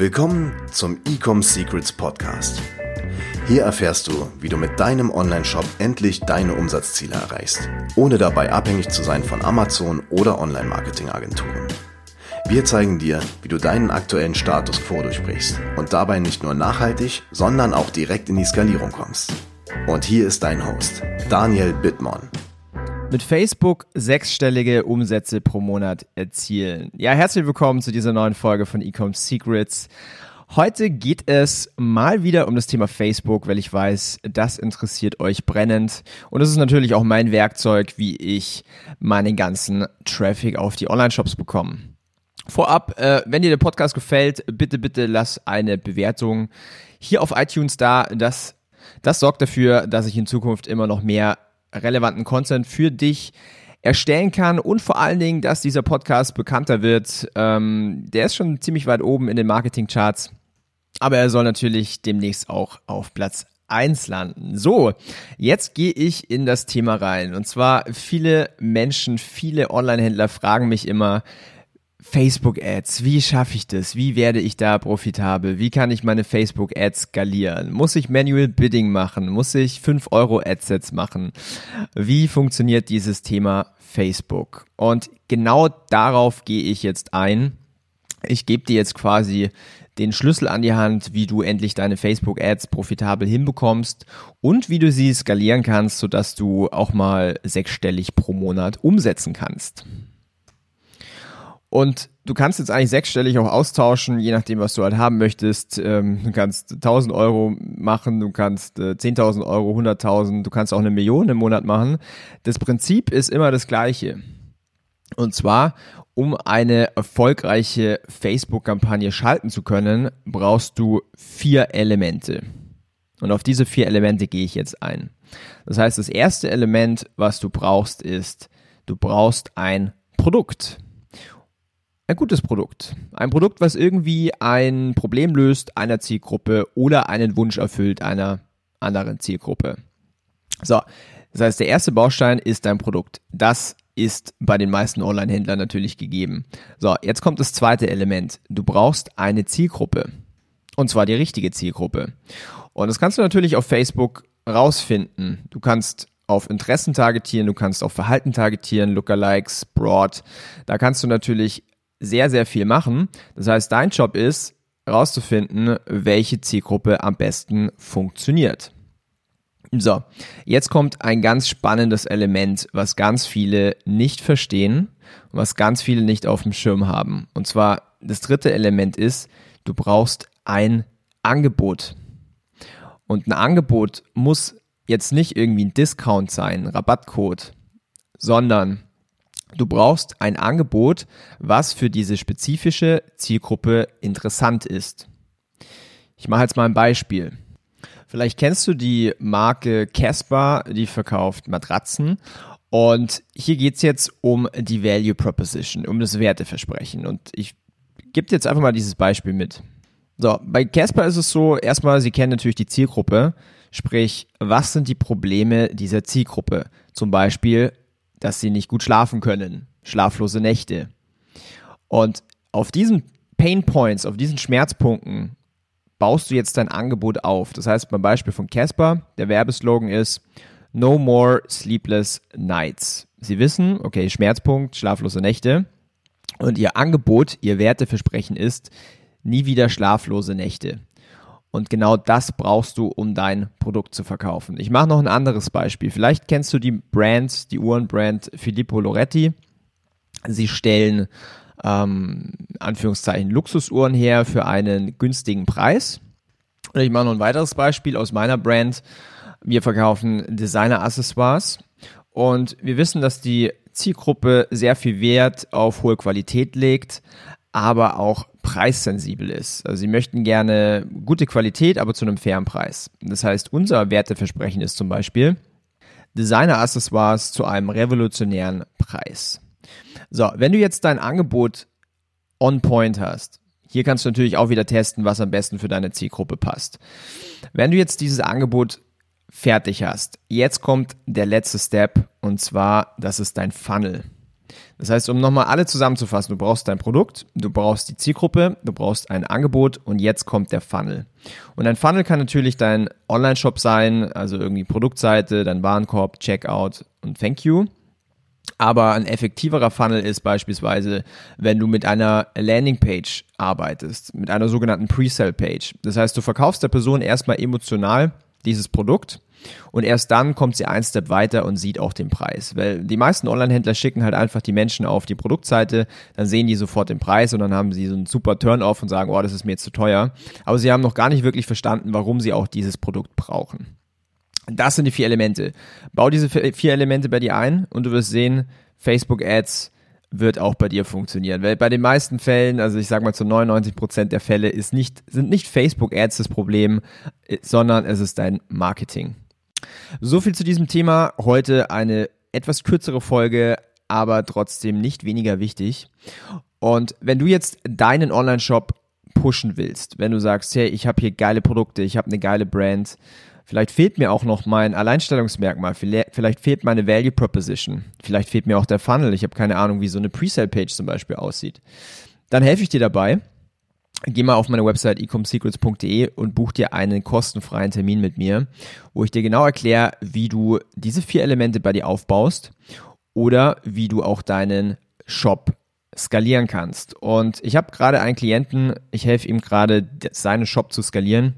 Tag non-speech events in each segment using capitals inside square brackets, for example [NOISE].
Willkommen zum Ecom Secrets Podcast. Hier erfährst du, wie du mit deinem Online-Shop endlich deine Umsatzziele erreichst, ohne dabei abhängig zu sein von Amazon oder Online-Marketing-Agenturen. Wir zeigen dir, wie du deinen aktuellen Status quo durchbrichst und dabei nicht nur nachhaltig, sondern auch direkt in die Skalierung kommst. Und hier ist dein Host, Daniel Bittmann. Mit Facebook sechsstellige Umsätze pro Monat erzielen. Ja, herzlich willkommen zu dieser neuen Folge von Ecom Secrets. Heute geht es mal wieder um das Thema Facebook, weil ich weiß, das interessiert euch brennend. Und es ist natürlich auch mein Werkzeug, wie ich meinen ganzen Traffic auf die Online-Shops bekomme. Vorab, äh, wenn dir der Podcast gefällt, bitte, bitte lass eine Bewertung hier auf iTunes da. Das, das sorgt dafür, dass ich in Zukunft immer noch mehr relevanten Content für dich erstellen kann und vor allen Dingen, dass dieser Podcast bekannter wird. Ähm, der ist schon ziemlich weit oben in den Marketingcharts, aber er soll natürlich demnächst auch auf Platz 1 landen. So, jetzt gehe ich in das Thema rein. Und zwar viele Menschen, viele Online-Händler fragen mich immer, Facebook-Ads, wie schaffe ich das? Wie werde ich da profitabel? Wie kann ich meine Facebook-Ads skalieren? Muss ich Manual Bidding machen? Muss ich 5 Euro Adsets machen? Wie funktioniert dieses Thema Facebook? Und genau darauf gehe ich jetzt ein. Ich gebe dir jetzt quasi den Schlüssel an die Hand, wie du endlich deine Facebook-Ads profitabel hinbekommst und wie du sie skalieren kannst, sodass du auch mal sechsstellig pro Monat umsetzen kannst. Und du kannst jetzt eigentlich sechsstellig auch austauschen, je nachdem, was du halt haben möchtest. Ähm, du kannst 1000 Euro machen, du kannst äh, 10.000 Euro, 100.000, du kannst auch eine Million im Monat machen. Das Prinzip ist immer das gleiche. Und zwar, um eine erfolgreiche Facebook-Kampagne schalten zu können, brauchst du vier Elemente. Und auf diese vier Elemente gehe ich jetzt ein. Das heißt, das erste Element, was du brauchst, ist, du brauchst ein Produkt ein gutes Produkt. Ein Produkt, was irgendwie ein Problem löst einer Zielgruppe oder einen Wunsch erfüllt einer anderen Zielgruppe. So, das heißt, der erste Baustein ist dein Produkt. Das ist bei den meisten Online-Händlern natürlich gegeben. So, jetzt kommt das zweite Element. Du brauchst eine Zielgruppe. Und zwar die richtige Zielgruppe. Und das kannst du natürlich auf Facebook rausfinden. Du kannst auf Interessen targetieren, du kannst auf Verhalten targetieren, Lookalikes, Broad. Da kannst du natürlich sehr, sehr viel machen. Das heißt, dein Job ist, herauszufinden, welche Zielgruppe am besten funktioniert. So, jetzt kommt ein ganz spannendes Element, was ganz viele nicht verstehen, was ganz viele nicht auf dem Schirm haben. Und zwar das dritte Element ist, du brauchst ein Angebot. Und ein Angebot muss jetzt nicht irgendwie ein Discount sein, ein Rabattcode, sondern Du brauchst ein Angebot, was für diese spezifische Zielgruppe interessant ist. Ich mache jetzt mal ein Beispiel. Vielleicht kennst du die Marke Casper, die verkauft Matratzen. Und hier geht's jetzt um die Value Proposition, um das Werteversprechen. Und ich gebe dir jetzt einfach mal dieses Beispiel mit. So, bei Casper ist es so, erstmal, sie kennen natürlich die Zielgruppe. Sprich, was sind die Probleme dieser Zielgruppe? Zum Beispiel dass sie nicht gut schlafen können, schlaflose Nächte. Und auf diesen Pain Points, auf diesen Schmerzpunkten baust du jetzt dein Angebot auf. Das heißt, beim Beispiel von Casper, der Werbeslogan ist No more sleepless nights. Sie wissen, okay, Schmerzpunkt, schlaflose Nächte. Und ihr Angebot, ihr Werteversprechen ist nie wieder schlaflose Nächte. Und genau das brauchst du, um dein Produkt zu verkaufen. Ich mache noch ein anderes Beispiel. Vielleicht kennst du die Brand, die Uhrenbrand Filippo Loretti. Sie stellen ähm, Anführungszeichen Luxusuhren her für einen günstigen Preis. Und ich mache noch ein weiteres Beispiel aus meiner Brand. Wir verkaufen Designer-Accessoires und wir wissen, dass die Zielgruppe sehr viel Wert auf hohe Qualität legt, aber auch preissensibel ist. Also sie möchten gerne gute Qualität, aber zu einem fairen Preis. Das heißt, unser Werteversprechen ist zum Beispiel Designer-Accessoires zu einem revolutionären Preis. So, wenn du jetzt dein Angebot on point hast, hier kannst du natürlich auch wieder testen, was am besten für deine Zielgruppe passt. Wenn du jetzt dieses Angebot fertig hast, jetzt kommt der letzte Step und zwar, das ist dein Funnel. Das heißt, um nochmal alle zusammenzufassen, du brauchst dein Produkt, du brauchst die Zielgruppe, du brauchst ein Angebot und jetzt kommt der Funnel. Und ein Funnel kann natürlich dein Online-Shop sein, also irgendwie Produktseite, dein Warenkorb, Checkout und Thank you. Aber ein effektiverer Funnel ist beispielsweise, wenn du mit einer Landingpage arbeitest, mit einer sogenannten Pre-Sell-Page. Das heißt, du verkaufst der Person erstmal emotional dieses Produkt und erst dann kommt sie ein Step weiter und sieht auch den Preis. Weil die meisten Online-Händler schicken halt einfach die Menschen auf die Produktseite, dann sehen die sofort den Preis und dann haben sie so einen super Turn-off und sagen, oh, das ist mir jetzt zu teuer. Aber sie haben noch gar nicht wirklich verstanden, warum sie auch dieses Produkt brauchen. Das sind die vier Elemente. Bau diese vier Elemente bei dir ein und du wirst sehen, Facebook Ads wird auch bei dir funktionieren. Weil bei den meisten Fällen, also ich sag mal zu 99 Prozent der Fälle, ist nicht, sind nicht Facebook Ads das Problem, äh, sondern es ist dein Marketing. So viel zu diesem Thema. Heute eine etwas kürzere Folge, aber trotzdem nicht weniger wichtig. Und wenn du jetzt deinen Online-Shop pushen willst, wenn du sagst, hey, ich habe hier geile Produkte, ich habe eine geile Brand, vielleicht fehlt mir auch noch mein Alleinstellungsmerkmal, vielleicht fehlt meine Value Proposition, vielleicht fehlt mir auch der Funnel, ich habe keine Ahnung, wie so eine Presale-Page zum Beispiel aussieht, dann helfe ich dir dabei. Geh mal auf meine Website ecomsecrets.de und buch dir einen kostenfreien Termin mit mir, wo ich dir genau erkläre, wie du diese vier Elemente bei dir aufbaust oder wie du auch deinen Shop skalieren kannst. Und ich habe gerade einen Klienten, ich helfe ihm gerade, seinen Shop zu skalieren.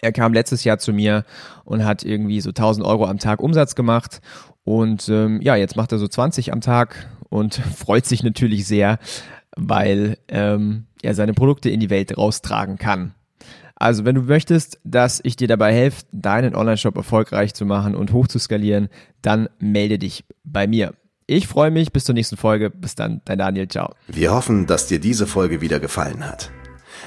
Er kam letztes Jahr zu mir und hat irgendwie so 1000 Euro am Tag Umsatz gemacht. Und ähm, ja, jetzt macht er so 20 am Tag und [LAUGHS] freut sich natürlich sehr, weil ähm, er seine Produkte in die Welt raustragen kann. Also, wenn du möchtest, dass ich dir dabei helfe, deinen Online-Shop erfolgreich zu machen und hoch zu skalieren, dann melde dich bei mir. Ich freue mich, bis zur nächsten Folge. Bis dann, dein Daniel, ciao. Wir hoffen, dass dir diese Folge wieder gefallen hat.